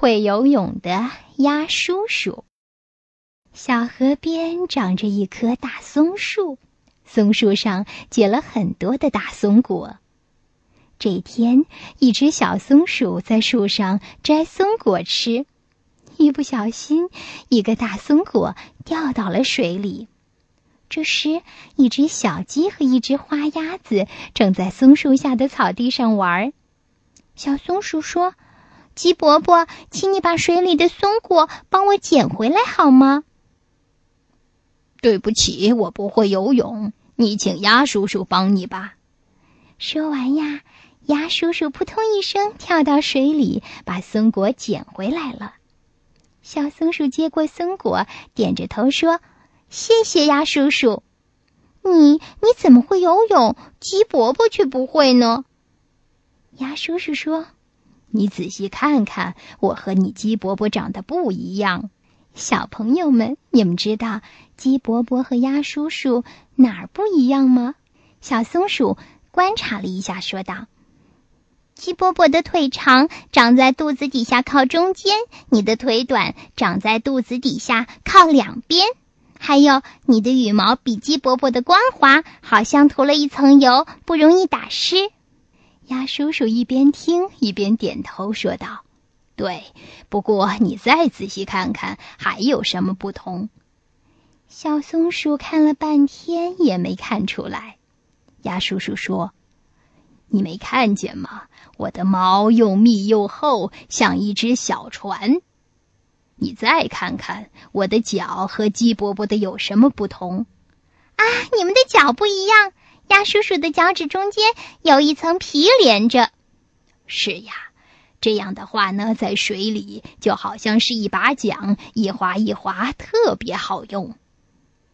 会游泳的鸭叔叔。小河边长着一棵大松树，松树上结了很多的大松果。这天，一只小松鼠在树上摘松果吃，一不小心，一个大松果掉到了水里。这时，一只小鸡和一只花鸭子正在松树下的草地上玩。小松鼠说：“鸡伯伯，请你把水里的松果帮我捡回来好吗？”“对不起，我不会游泳，你请鸭叔叔帮你吧。”说完呀。鸭叔叔扑通一声跳到水里，把松果捡回来了。小松鼠接过松果，点着头说：“谢谢鸭叔叔。”“你你怎么会游泳？鸡伯伯却不会呢？”鸭叔叔说：“你仔细看看，我和你鸡伯伯长得不一样。”小朋友们，你们知道鸡伯伯和鸭叔叔哪儿不一样吗？小松鼠观察了一下，说道。鸡伯伯的腿长，长在肚子底下靠中间；你的腿短，长在肚子底下靠两边。还有，你的羽毛比鸡伯伯的光滑，好像涂了一层油，不容易打湿。鸭叔叔一边听一边点头说道：“对，不过你再仔细看看，还有什么不同？”小松鼠看了半天也没看出来。鸭叔叔说。你没看见吗？我的毛又密又厚，像一只小船。你再看看我的脚和鸡伯伯的有什么不同？啊，你们的脚不一样。鸭叔叔的脚趾中间有一层皮连着。是呀，这样的话呢，在水里就好像是一把桨，一划一划，特别好用。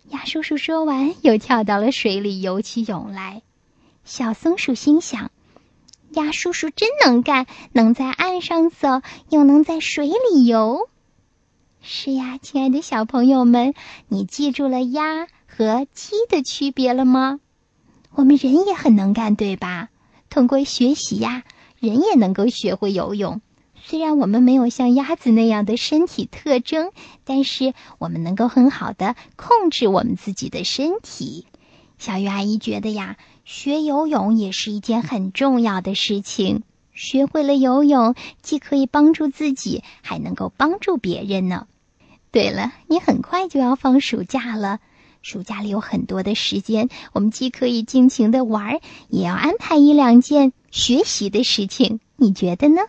鸭叔叔说完，又跳到了水里游起泳来。小松鼠心想：“鸭叔叔真能干，能在岸上走，又能在水里游。”是呀，亲爱的小朋友们，你记住了鸭和鸡的区别了吗？我们人也很能干，对吧？通过学习呀，人也能够学会游泳。虽然我们没有像鸭子那样的身体特征，但是我们能够很好的控制我们自己的身体。小鱼阿姨觉得呀，学游泳也是一件很重要的事情。学会了游泳，既可以帮助自己，还能够帮助别人呢。对了，你很快就要放暑假了，暑假里有很多的时间，我们既可以尽情的玩，也要安排一两件学习的事情。你觉得呢？